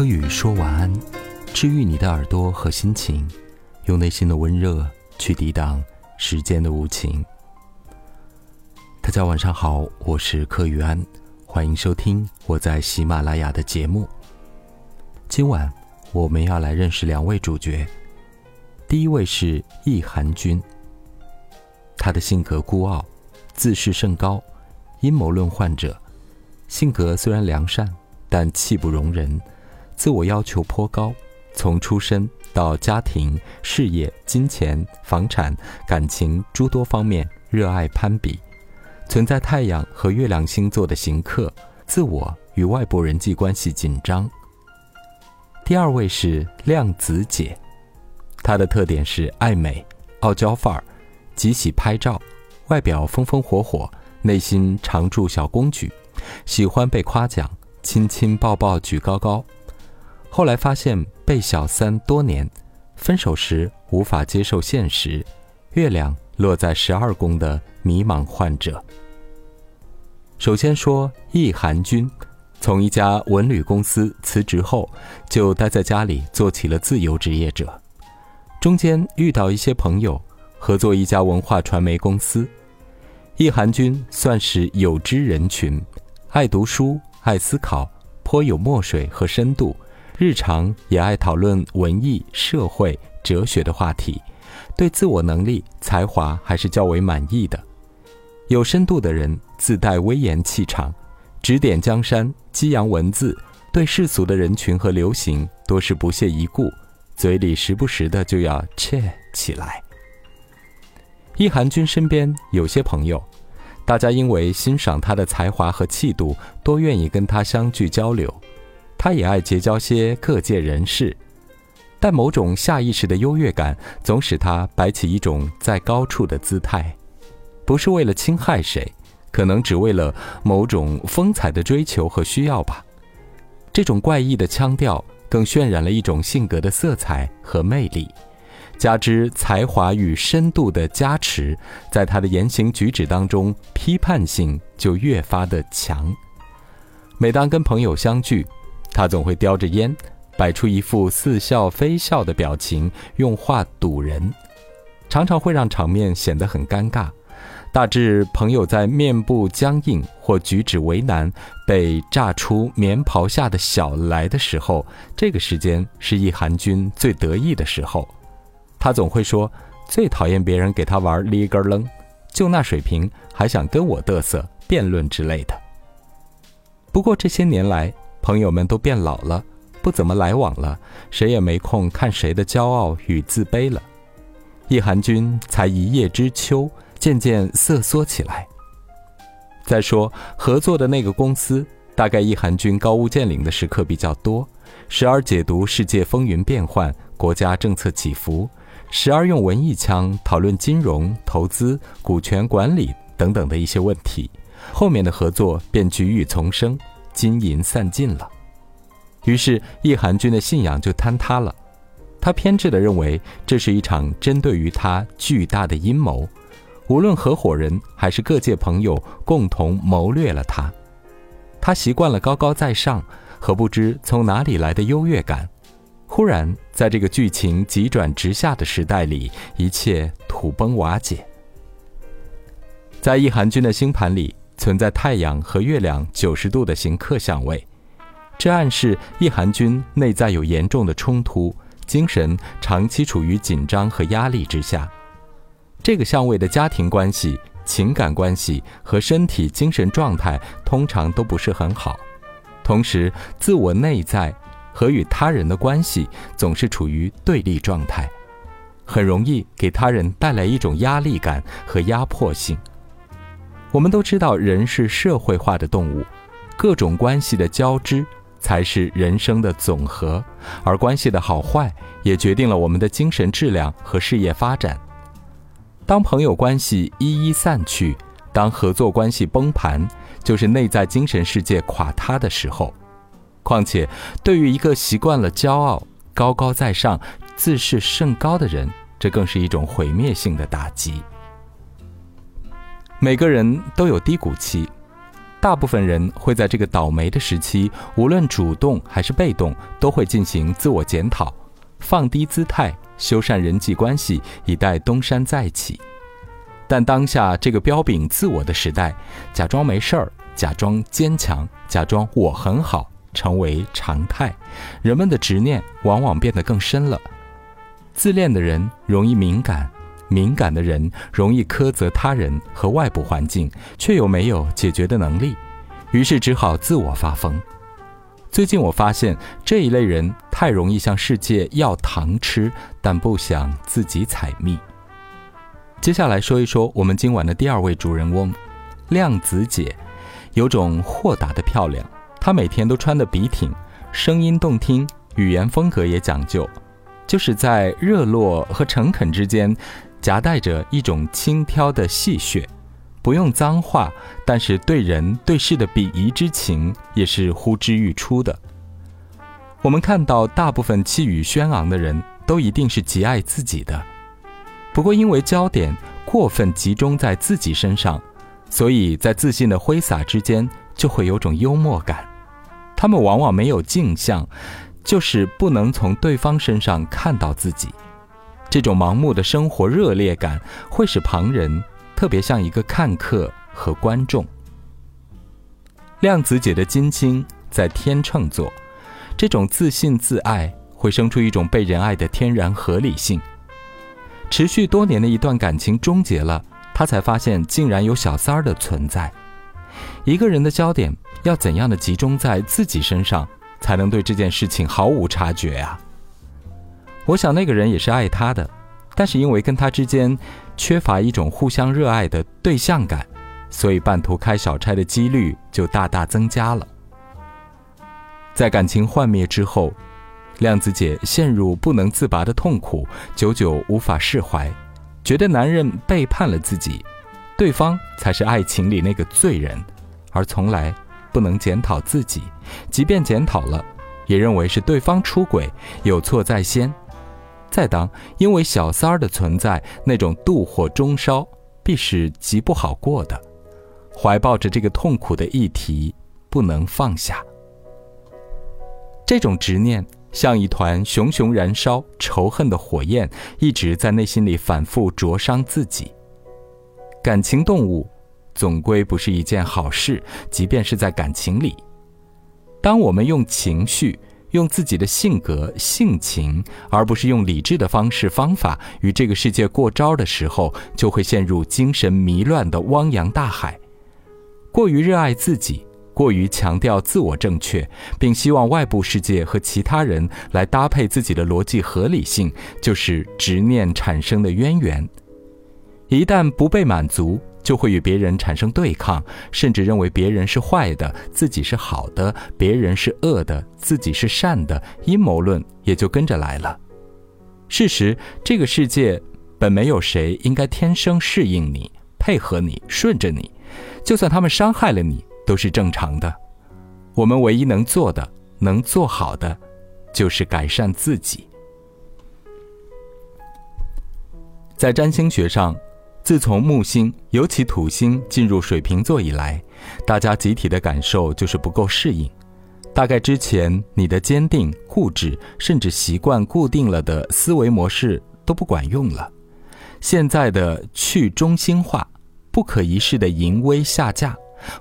柯宇说晚安，治愈你的耳朵和心情，用内心的温热去抵挡时间的无情。大家晚上好，我是柯宇安，欢迎收听我在喜马拉雅的节目。今晚我们要来认识两位主角，第一位是易寒君。他的性格孤傲，自视甚高，阴谋论患者，性格虽然良善，但气不容人。自我要求颇高，从出身到家庭、事业、金钱、房产、感情诸多方面热爱攀比，存在太阳和月亮星座的行客，自我与外部人际关系紧张。第二位是量子姐，她的特点是爱美、傲娇范儿，极喜拍照，外表风风火火，内心常驻小公举，喜欢被夸奖，亲亲抱抱举高高。后来发现被小三多年，分手时无法接受现实，月亮落在十二宫的迷茫患者。首先说易寒君，从一家文旅公司辞职后，就待在家里做起了自由职业者。中间遇到一些朋友，合作一家文化传媒公司。易寒君算是有知人群，爱读书，爱思考，颇有墨水和深度。日常也爱讨论文艺、社会、哲学的话题，对自我能力、才华还是较为满意的。有深度的人自带威严气场，指点江山，激扬文字，对世俗的人群和流行多是不屑一顾，嘴里时不时的就要切起来。易寒君身边有些朋友，大家因为欣赏他的才华和气度，多愿意跟他相聚交流。他也爱结交些各界人士，但某种下意识的优越感总使他摆起一种在高处的姿态，不是为了侵害谁，可能只为了某种风采的追求和需要吧。这种怪异的腔调更渲染了一种性格的色彩和魅力，加之才华与深度的加持，在他的言行举止当中，批判性就越发的强。每当跟朋友相聚，他总会叼着烟，摆出一副似笑非笑的表情，用话堵人，常常会让场面显得很尴尬。大致朋友在面部僵硬或举止为难，被炸出棉袍下的小来的时候，这个时间是易寒君最得意的时候。他总会说：“最讨厌别人给他玩立根楞，就那水平还想跟我嘚瑟、辩论之类的。”不过这些年来，朋友们都变老了，不怎么来往了，谁也没空看谁的骄傲与自卑了。易寒君才一叶知秋，渐渐瑟缩起来。再说合作的那个公司，大概易寒君高屋建瓴的时刻比较多，时而解读世界风云变幻、国家政策起伏，时而用文艺腔讨论金融、投资、股权管理等等的一些问题，后面的合作便举雨丛生。金银散尽了，于是易寒君的信仰就坍塌了。他偏执地认为这是一场针对于他巨大的阴谋，无论合伙人还是各界朋友共同谋略了他。他习惯了高高在上和不知从哪里来的优越感，忽然在这个剧情急转直下的时代里，一切土崩瓦解。在易寒君的星盘里。存在太阳和月亮九十度的行克相位，这暗示易寒君内在有严重的冲突，精神长期处于紧张和压力之下。这个相位的家庭关系、情感关系和身体精神状态通常都不是很好，同时自我内在和与他人的关系总是处于对立状态，很容易给他人带来一种压力感和压迫性。我们都知道，人是社会化的动物，各种关系的交织才是人生的总和，而关系的好坏也决定了我们的精神质量和事业发展。当朋友关系一一散去，当合作关系崩盘，就是内在精神世界垮塌的时候。况且，对于一个习惯了骄傲、高高在上、自视甚高的人，这更是一种毁灭性的打击。每个人都有低谷期，大部分人会在这个倒霉的时期，无论主动还是被动，都会进行自我检讨，放低姿态，修缮人际关系，以待东山再起。但当下这个标炳自我的时代，假装没事儿，假装坚强，假装我很好，成为常态。人们的执念往往变得更深了。自恋的人容易敏感。敏感的人容易苛责他人和外部环境，却又没有解决的能力，于是只好自我发疯。最近我发现这一类人太容易向世界要糖吃，但不想自己采蜜。接下来说一说我们今晚的第二位主人翁，量子姐，有种豁达的漂亮。她每天都穿得笔挺，声音动听，语言风格也讲究，就是在热络和诚恳之间。夹带着一种轻佻的戏谑，不用脏话，但是对人对事的鄙夷之情也是呼之欲出的。我们看到大部分气宇轩昂的人都一定是极爱自己的，不过因为焦点过分集中在自己身上，所以在自信的挥洒之间就会有种幽默感。他们往往没有镜像，就是不能从对方身上看到自己。这种盲目的生活热烈感，会使旁人特别像一个看客和观众。量子姐的金星在天秤座，这种自信自爱会生出一种被人爱的天然合理性。持续多年的一段感情终结了，她才发现竟然有小三儿的存在。一个人的焦点要怎样的集中在自己身上，才能对这件事情毫无察觉啊？我想那个人也是爱他的，但是因为跟他之间缺乏一种互相热爱的对象感，所以半途开小差的几率就大大增加了。在感情幻灭之后，亮子姐陷入不能自拔的痛苦，久久无法释怀，觉得男人背叛了自己，对方才是爱情里那个罪人，而从来不能检讨自己，即便检讨了，也认为是对方出轨，有错在先。再当因为小三儿的存在，那种妒火中烧，必是极不好过的。怀抱着这个痛苦的议题，不能放下。这种执念像一团熊熊燃烧、仇恨的火焰，一直在内心里反复灼伤自己。感情动物，总归不是一件好事，即便是在感情里。当我们用情绪。用自己的性格、性情，而不是用理智的方式、方法与这个世界过招的时候，就会陷入精神迷乱的汪洋大海。过于热爱自己，过于强调自我正确，并希望外部世界和其他人来搭配自己的逻辑合理性，就是执念产生的渊源。一旦不被满足，就会与别人产生对抗，甚至认为别人是坏的，自己是好的；别人是恶的，自己是善的。阴谋论也就跟着来了。事实，这个世界本没有谁应该天生适应你、配合你、顺着你，就算他们伤害了你，都是正常的。我们唯一能做的、能做好的，就是改善自己。在占星学上。自从木星，尤其土星进入水瓶座以来，大家集体的感受就是不够适应。大概之前你的坚定、固执，甚至习惯固定了的思维模式都不管用了。现在的去中心化、不可一世的淫威下架，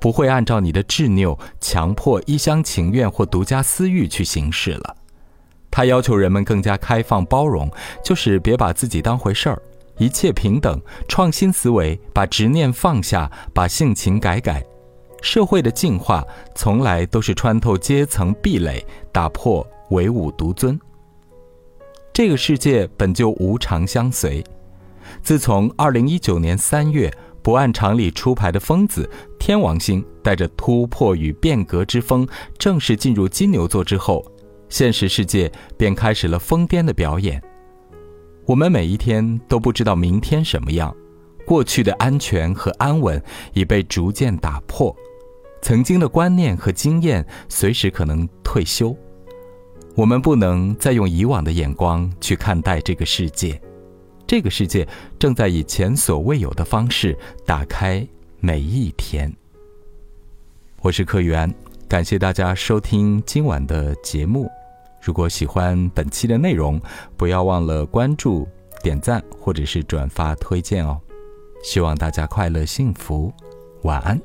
不会按照你的执拗、强迫、一厢情愿或独家私欲去行事了。他要求人们更加开放包容，就是别把自己当回事儿。一切平等，创新思维，把执念放下，把性情改改。社会的进化从来都是穿透阶层壁垒，打破唯吾独尊。这个世界本就无常相随。自从二零一九年三月不按常理出牌的疯子天王星带着突破与变革之风正式进入金牛座之后，现实世界便开始了疯癫的表演。我们每一天都不知道明天什么样，过去的安全和安稳已被逐渐打破，曾经的观念和经验随时可能退休。我们不能再用以往的眼光去看待这个世界，这个世界正在以前所未有的方式打开每一天。我是柯源，感谢大家收听今晚的节目。如果喜欢本期的内容，不要忘了关注、点赞或者是转发推荐哦。希望大家快乐幸福，晚安。